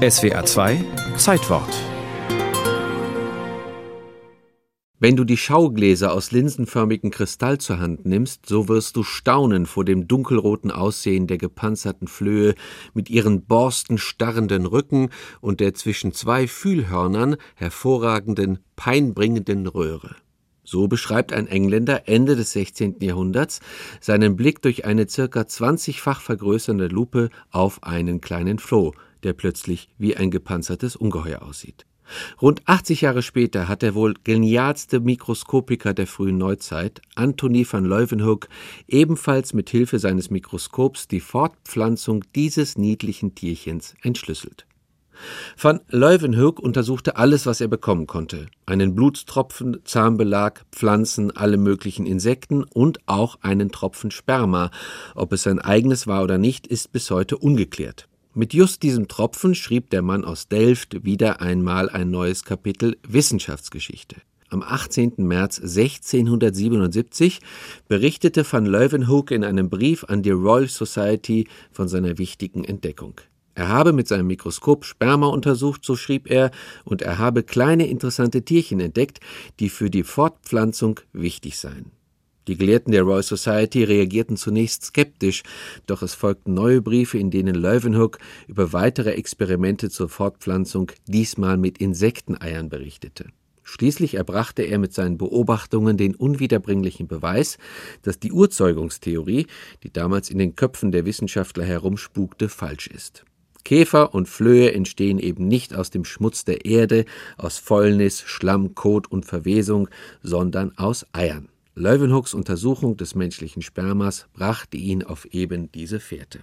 SWA 2 Zeitwort Wenn du die Schaugläser aus linsenförmigem Kristall zur Hand nimmst, so wirst du staunen vor dem dunkelroten Aussehen der gepanzerten Flöhe mit ihren borstenstarrenden Rücken und der zwischen zwei Fühlhörnern hervorragenden, peinbringenden Röhre. So beschreibt ein Engländer Ende des 16. Jahrhunderts seinen Blick durch eine circa 20-fach vergrößernde Lupe auf einen kleinen Floh, der plötzlich wie ein gepanzertes Ungeheuer aussieht. Rund 80 Jahre später hat der wohl genialste Mikroskopiker der frühen Neuzeit, Anthony van Leeuwenhoek, ebenfalls mit Hilfe seines Mikroskops die Fortpflanzung dieses niedlichen Tierchens entschlüsselt. Van Leeuwenhoek untersuchte alles, was er bekommen konnte. Einen Blutstropfen, Zahnbelag, Pflanzen, alle möglichen Insekten und auch einen Tropfen Sperma. Ob es sein eigenes war oder nicht, ist bis heute ungeklärt. Mit just diesem Tropfen schrieb der Mann aus Delft wieder einmal ein neues Kapitel Wissenschaftsgeschichte. Am 18. März 1677 berichtete van Leeuwenhoek in einem Brief an die Royal Society von seiner wichtigen Entdeckung. Er habe mit seinem Mikroskop Sperma untersucht, so schrieb er, und er habe kleine interessante Tierchen entdeckt, die für die Fortpflanzung wichtig seien. Die Gelehrten der Royal Society reagierten zunächst skeptisch, doch es folgten neue Briefe, in denen Leeuwenhoek über weitere Experimente zur Fortpflanzung, diesmal mit Insekteneiern, berichtete. Schließlich erbrachte er mit seinen Beobachtungen den unwiederbringlichen Beweis, dass die Urzeugungstheorie, die damals in den Köpfen der Wissenschaftler herumspukte, falsch ist. Käfer und Flöhe entstehen eben nicht aus dem Schmutz der Erde, aus Fäulnis, Schlamm, Kot und Verwesung, sondern aus Eiern. Leeuwenhoeks Untersuchung des menschlichen Spermas brachte ihn auf eben diese Fährte.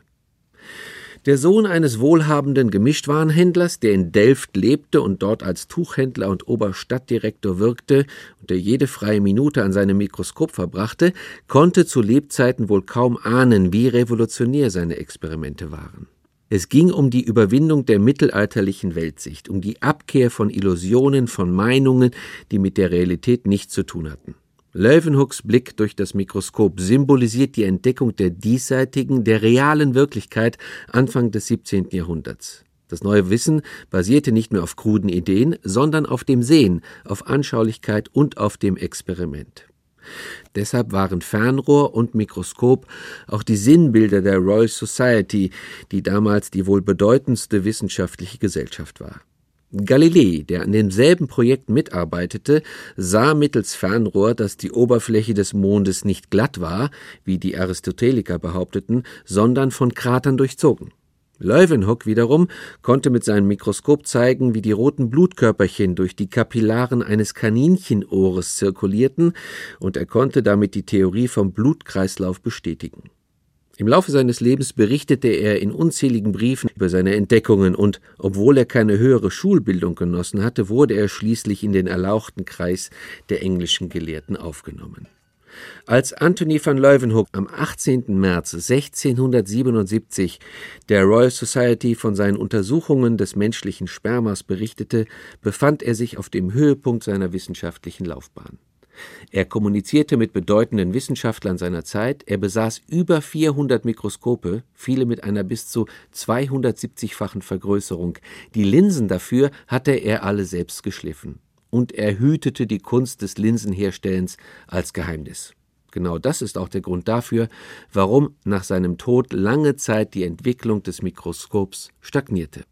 Der Sohn eines wohlhabenden Gemischtwarenhändlers, der in Delft lebte und dort als Tuchhändler und Oberstadtdirektor wirkte und der jede freie Minute an seinem Mikroskop verbrachte, konnte zu Lebzeiten wohl kaum ahnen, wie revolutionär seine Experimente waren. Es ging um die Überwindung der mittelalterlichen Weltsicht, um die Abkehr von Illusionen, von Meinungen, die mit der Realität nichts zu tun hatten. Leeuwenhooks Blick durch das Mikroskop symbolisiert die Entdeckung der diesseitigen, der realen Wirklichkeit Anfang des 17. Jahrhunderts. Das neue Wissen basierte nicht mehr auf kruden Ideen, sondern auf dem Sehen, auf Anschaulichkeit und auf dem Experiment. Deshalb waren Fernrohr und Mikroskop auch die Sinnbilder der Royal Society, die damals die wohl bedeutendste wissenschaftliche Gesellschaft war. Galilei, der an demselben Projekt mitarbeitete, sah mittels Fernrohr, dass die Oberfläche des Mondes nicht glatt war, wie die Aristoteliker behaupteten, sondern von Kratern durchzogen. Leeuwenhoek wiederum konnte mit seinem Mikroskop zeigen, wie die roten Blutkörperchen durch die Kapillaren eines Kaninchenohres zirkulierten, und er konnte damit die Theorie vom Blutkreislauf bestätigen. Im Laufe seines Lebens berichtete er in unzähligen Briefen über seine Entdeckungen und, obwohl er keine höhere Schulbildung genossen hatte, wurde er schließlich in den erlauchten Kreis der englischen Gelehrten aufgenommen. Als Anthony van Leeuwenhoek am 18. März 1677 der Royal Society von seinen Untersuchungen des menschlichen Spermas berichtete, befand er sich auf dem Höhepunkt seiner wissenschaftlichen Laufbahn. Er kommunizierte mit bedeutenden Wissenschaftlern seiner Zeit, er besaß über 400 Mikroskope, viele mit einer bis zu 270-fachen Vergrößerung. Die Linsen dafür hatte er alle selbst geschliffen. Und er hütete die Kunst des Linsenherstellens als Geheimnis. Genau das ist auch der Grund dafür, warum nach seinem Tod lange Zeit die Entwicklung des Mikroskops stagnierte.